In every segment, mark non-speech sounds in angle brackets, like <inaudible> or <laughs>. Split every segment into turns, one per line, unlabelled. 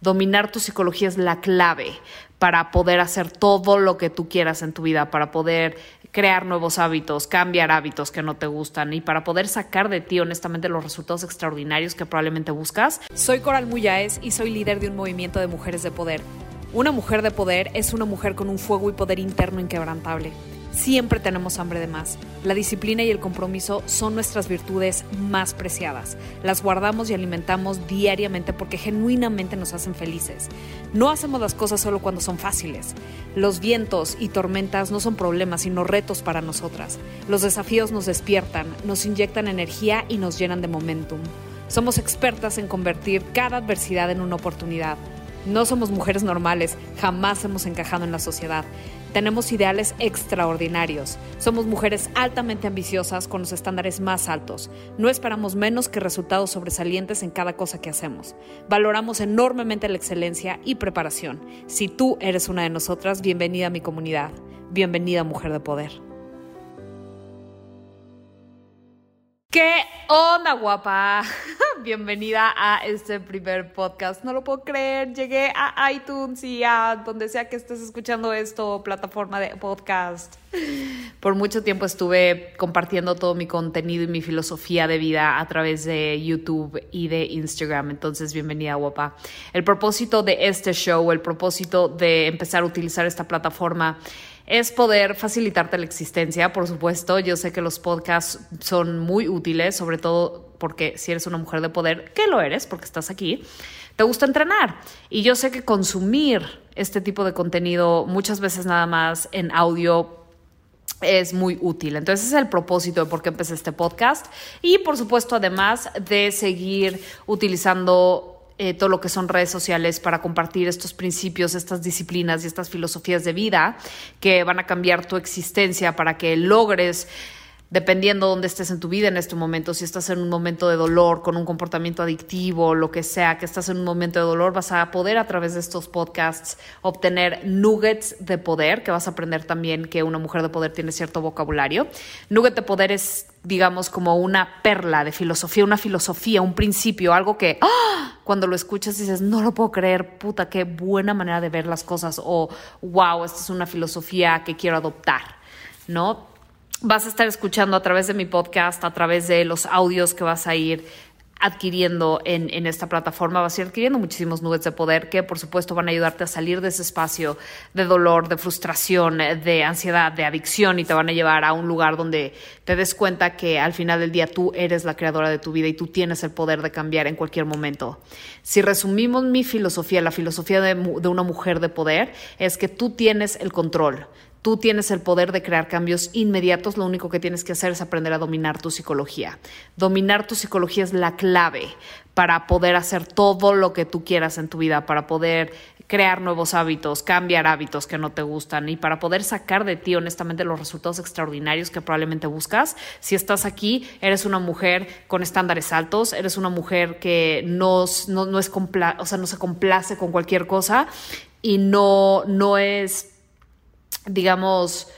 Dominar tu psicología es la clave para poder hacer todo lo que tú quieras en tu vida, para poder crear nuevos hábitos, cambiar hábitos que no te gustan y para poder sacar de ti honestamente los resultados extraordinarios que probablemente buscas.
Soy Coral Muyáez y soy líder de un movimiento de mujeres de poder. Una mujer de poder es una mujer con un fuego y poder interno inquebrantable. Siempre tenemos hambre de más. La disciplina y el compromiso son nuestras virtudes más preciadas. Las guardamos y alimentamos diariamente porque genuinamente nos hacen felices. No hacemos las cosas solo cuando son fáciles. Los vientos y tormentas no son problemas, sino retos para nosotras. Los desafíos nos despiertan, nos inyectan energía y nos llenan de momentum. Somos expertas en convertir cada adversidad en una oportunidad. No somos mujeres normales, jamás hemos encajado en la sociedad. Tenemos ideales extraordinarios. Somos mujeres altamente ambiciosas con los estándares más altos. No esperamos menos que resultados sobresalientes en cada cosa que hacemos. Valoramos enormemente la excelencia y preparación. Si tú eres una de nosotras, bienvenida a mi comunidad. Bienvenida Mujer de Poder.
¿Qué onda, guapa? <laughs> Bienvenida a este primer podcast. No lo puedo creer. Llegué a iTunes y a donde sea que estés escuchando esto, plataforma de podcast. Por mucho tiempo estuve compartiendo todo mi contenido y mi filosofía de vida a través de YouTube y de Instagram. Entonces, bienvenida, guapa. El propósito de este show, el propósito de empezar a utilizar esta plataforma es poder facilitarte la existencia, por supuesto. Yo sé que los podcasts son muy útiles, sobre todo porque si eres una mujer de poder, que lo eres porque estás aquí, te gusta entrenar. Y yo sé que consumir este tipo de contenido muchas veces nada más en audio es muy útil. Entonces, es el propósito de por qué empecé este podcast. Y, por supuesto, además de seguir utilizando eh, todo lo que son redes sociales para compartir estos principios, estas disciplinas y estas filosofías de vida que van a cambiar tu existencia para que logres dependiendo dónde estés en tu vida en este momento, si estás en un momento de dolor, con un comportamiento adictivo, lo que sea, que estás en un momento de dolor, vas a poder a través de estos podcasts obtener nuggets de poder, que vas a aprender también que una mujer de poder tiene cierto vocabulario. Nugget de poder es, digamos, como una perla de filosofía, una filosofía, un principio, algo que ¡ah! cuando lo escuchas dices, no lo puedo creer, puta, qué buena manera de ver las cosas, o wow, esta es una filosofía que quiero adoptar, ¿no? vas a estar escuchando a través de mi podcast, a través de los audios que vas a ir adquiriendo en, en, esta plataforma, vas a ir adquiriendo muchísimos nubes de poder que por supuesto van a ayudarte a salir de ese espacio de dolor, de frustración, de ansiedad, de adicción y te van a llevar a un lugar donde te des cuenta que al final del día tú eres la creadora de tu vida y tú tienes el poder de cambiar en cualquier momento. Si resumimos mi filosofía, la filosofía de, de una mujer de poder, es que tú tienes el control. Tú tienes el poder de crear cambios inmediatos, lo único que tienes que hacer es aprender a dominar tu psicología. Dominar tu psicología es la clave para poder hacer todo lo que tú quieras en tu vida, para poder crear nuevos hábitos, cambiar hábitos que no te gustan y para poder sacar de ti honestamente los resultados extraordinarios que probablemente buscas. Si estás aquí, eres una mujer con estándares altos, eres una mujer que no, no, es o sea, no se complace con cualquier cosa y no, no es digamos,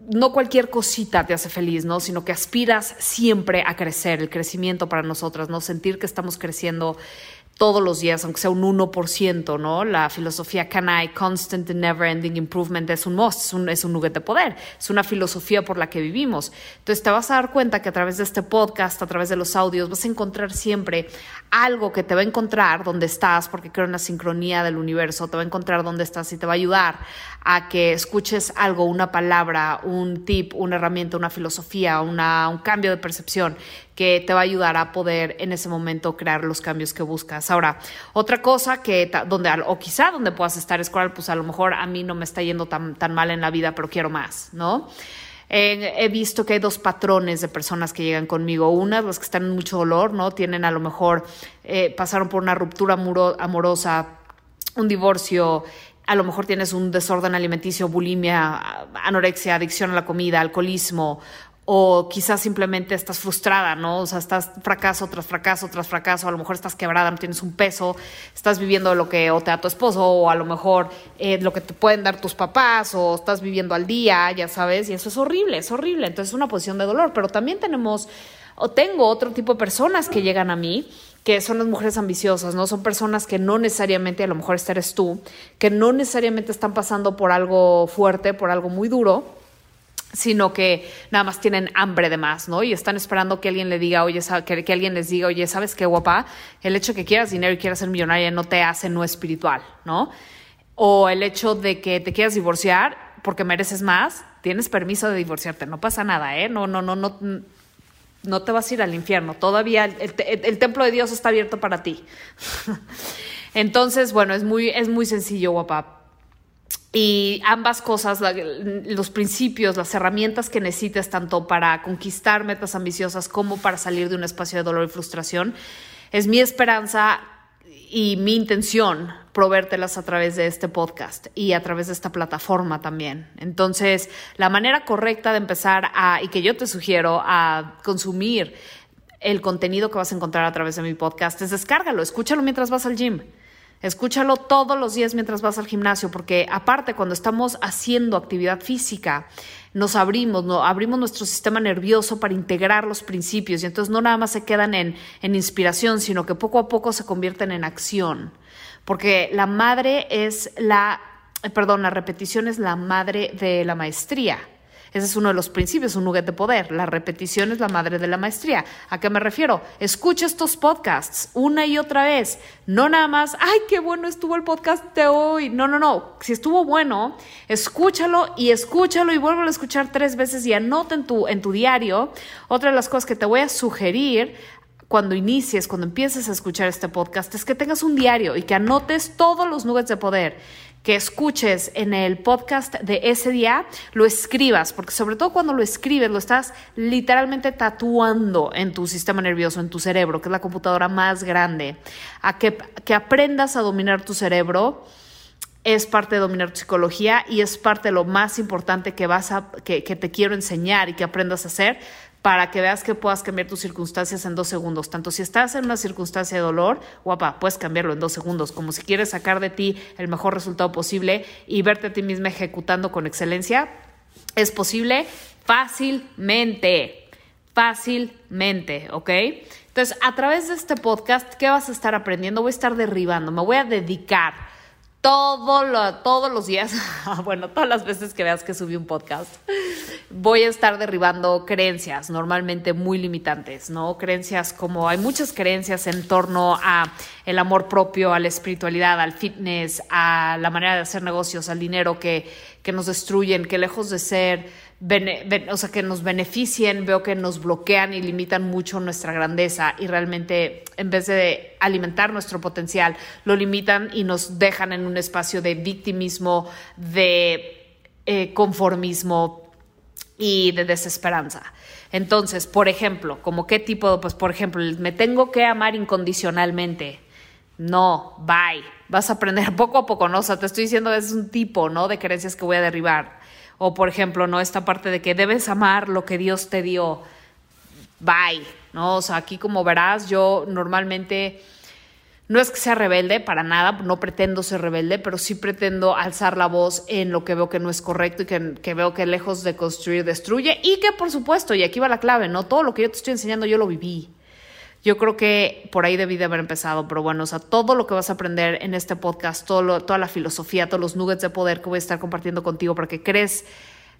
no cualquier cosita te hace feliz, ¿no? Sino que aspiras siempre a crecer, el crecimiento para nosotras, ¿no? Sentir que estamos creciendo todos los días, aunque sea un 1%, ¿no? La filosofía Can I, Constant and Never Ending Improvement es un must, es un, es un nugget de poder, es una filosofía por la que vivimos. Entonces te vas a dar cuenta que a través de este podcast, a través de los audios, vas a encontrar siempre algo que te va a encontrar donde estás, porque creo en la sincronía del universo, te va a encontrar donde estás y te va a ayudar a que escuches algo, una palabra, un tip, una herramienta, una filosofía, una, un cambio de percepción que te va a ayudar a poder en ese momento crear los cambios que buscas. Ahora, otra cosa que, donde, o quizá donde puedas estar es pues a lo mejor a mí no me está yendo tan, tan mal en la vida, pero quiero más, ¿no? he visto que hay dos patrones de personas que llegan conmigo. Una, las que están en mucho dolor, ¿no? Tienen a lo mejor, eh, pasaron por una ruptura amorosa, un divorcio, a lo mejor tienes un desorden alimenticio, bulimia, anorexia, adicción a la comida, alcoholismo, o quizás simplemente estás frustrada, ¿no? O sea, estás fracaso tras fracaso tras fracaso, a lo mejor estás quebrada, no tienes un peso, estás viviendo lo que o te da tu esposo, o a lo mejor eh, lo que te pueden dar tus papás, o estás viviendo al día, ya sabes, y eso es horrible, es horrible. Entonces es una posición de dolor, pero también tenemos o tengo otro tipo de personas que llegan a mí
que son las mujeres ambiciosas, ¿no? Son personas que no necesariamente, a lo mejor este eres tú, que no necesariamente están pasando por algo fuerte, por algo muy duro, sino que nada más tienen hambre de más, ¿no? Y están esperando que alguien le diga, oye, que, que alguien les diga, oye, ¿sabes qué guapa? El hecho que quieras dinero y quieras ser millonaria no te hace no espiritual, ¿no? O el hecho de que te quieras divorciar porque mereces más, tienes permiso de divorciarte, no pasa nada, ¿eh? No, no, no, no, no te vas a ir al infierno, todavía el, el templo de Dios está abierto para ti. <laughs> Entonces, bueno, es muy, es muy sencillo, guapa y ambas cosas, los principios, las herramientas que necesites tanto para conquistar metas ambiciosas como para salir de un espacio de dolor y frustración, es mi esperanza y mi intención proveértelas a través de este podcast y a través de esta plataforma también. Entonces, la manera correcta de empezar a, y que yo te sugiero, a consumir el contenido que vas a encontrar a través de mi podcast es descárgalo, escúchalo mientras vas al gym. Escúchalo todos los días mientras vas al gimnasio, porque aparte cuando estamos haciendo actividad física, nos abrimos, ¿no? abrimos nuestro sistema nervioso para integrar los principios y entonces no nada más se quedan en, en inspiración, sino que poco a poco se convierten en acción. Porque la madre es la, perdón, la repetición es la madre de la maestría. Ese es uno de los principios, un nugget de poder. La repetición es la madre de la maestría. ¿A qué me refiero? Escucha estos podcasts una y otra vez. No nada más, ay, qué bueno estuvo el podcast de hoy. No, no, no. Si estuvo bueno, escúchalo y escúchalo y vuelvo a escuchar tres veces y anota en tu, en tu diario. Otra de las cosas que te voy a sugerir cuando inicies, cuando empieces a escuchar este podcast, es que tengas un diario y que anotes todos los nuggets de poder que escuches en el podcast de ese día, lo escribas, porque sobre todo cuando lo escribes, lo estás literalmente tatuando en tu sistema nervioso, en tu cerebro, que es la computadora más grande, a que, que aprendas a dominar tu cerebro es parte de dominar tu psicología y es parte de lo más importante que vas a que, te quiero enseñar y que aprendas a hacer para que veas que puedas cambiar tus circunstancias en dos segundos. Tanto si estás en una circunstancia de dolor, guapa, puedes cambiarlo en dos segundos. Como si quieres sacar de ti el mejor resultado posible y verte a ti misma ejecutando con excelencia, es posible fácilmente. Fácilmente, ¿ok? Entonces, a través de este podcast, ¿qué vas a estar aprendiendo? Voy a estar derribando, me voy a dedicar todo lo, todos los días, <laughs> bueno, todas las veces que veas que subí un podcast, voy a estar derribando creencias normalmente muy limitantes, ¿no? Creencias como hay muchas creencias en torno a el amor propio, a la espiritualidad, al fitness, a la manera de hacer negocios, al dinero que, que nos destruyen, que lejos de ser o sea, que nos beneficien, veo que nos bloquean y limitan mucho nuestra grandeza y realmente en vez de alimentar nuestro potencial, lo limitan y nos dejan en un espacio de victimismo, de eh, conformismo y de desesperanza. Entonces, por ejemplo, como qué tipo, pues por ejemplo, me tengo que amar incondicionalmente. No, bye. Vas a aprender <laughs> poco a poco, ¿no? O sea, te estoy diciendo, es un tipo, ¿no? De creencias que voy a derribar o por ejemplo, ¿no? Esta parte de que debes amar lo que Dios te dio. Bye, ¿no? O sea, aquí como verás, yo normalmente no es que sea rebelde para nada, no pretendo ser rebelde, pero sí pretendo alzar la voz en lo que veo que no es correcto y que, que, veo que lejos de construir destruye y que por supuesto, y aquí va la clave, ¿no? Todo lo que yo te estoy enseñando yo lo viví. Yo creo que por ahí debí de haber empezado, pero bueno, o sea, todo lo que vas a aprender en este podcast, todo toda la filosofía, todos los nuggets de poder que voy a estar compartiendo contigo para que crees,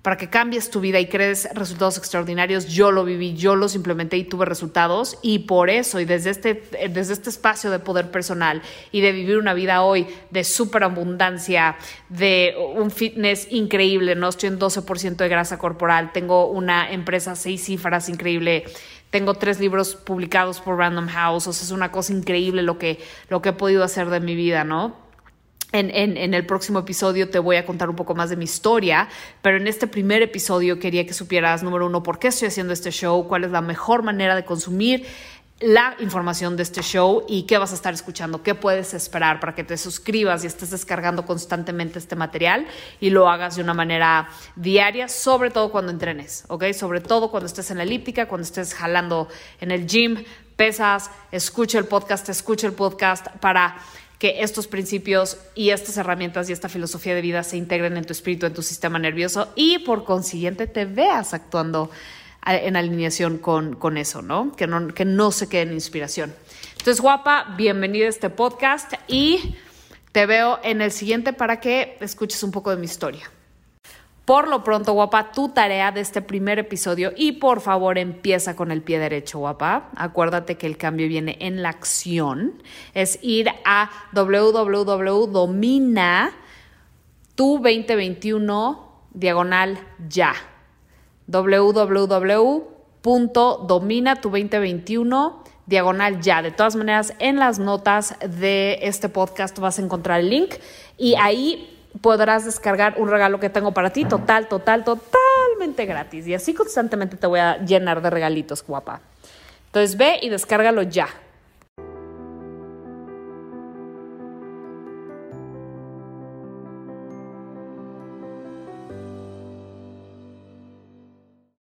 para que cambies tu vida y crees resultados extraordinarios, yo lo viví, yo los implementé y tuve resultados. Y por eso y desde este, desde este espacio de poder personal y de vivir una vida hoy de súper abundancia, de un fitness increíble, no estoy en 12% de grasa corporal, tengo una empresa seis cifras increíble tengo tres libros publicados por Random House, o sea, es una cosa increíble lo que, lo que he podido hacer de mi vida, ¿no? En, en, en, el próximo episodio te voy a contar un poco más de mi historia, pero en este primer episodio quería que supieras, número uno, por qué estoy haciendo este show, cuál es la mejor manera de consumir la información de este show y qué vas a estar escuchando, qué puedes esperar para que te suscribas y estés descargando constantemente este material y lo hagas de una manera diaria, sobre todo cuando entrenes, ¿ok? Sobre todo cuando estés en la elíptica, cuando estés jalando en el gym, pesas, escucha el podcast, escucha el podcast para que estos principios y estas herramientas y esta filosofía de vida se integren en tu espíritu, en tu sistema nervioso y por consiguiente te veas actuando en alineación con, con eso, ¿no? Que, ¿no? que no se quede en inspiración.
Entonces, guapa, bienvenida a este podcast y te veo en el siguiente para que escuches un poco de mi historia. Por lo pronto, guapa, tu tarea de este primer episodio y por favor empieza con el pie derecho, guapa. Acuérdate que el cambio viene en la acción. Es ir a www.domina tu 2021 diagonal ya. www.domina tu 2021 diagonal ya. De todas maneras, en las notas de este podcast vas a encontrar el link y ahí podrás descargar un regalo que tengo para ti, total, total, totalmente gratis. Y así constantemente te voy a llenar de regalitos, guapa. Entonces ve y descárgalo ya.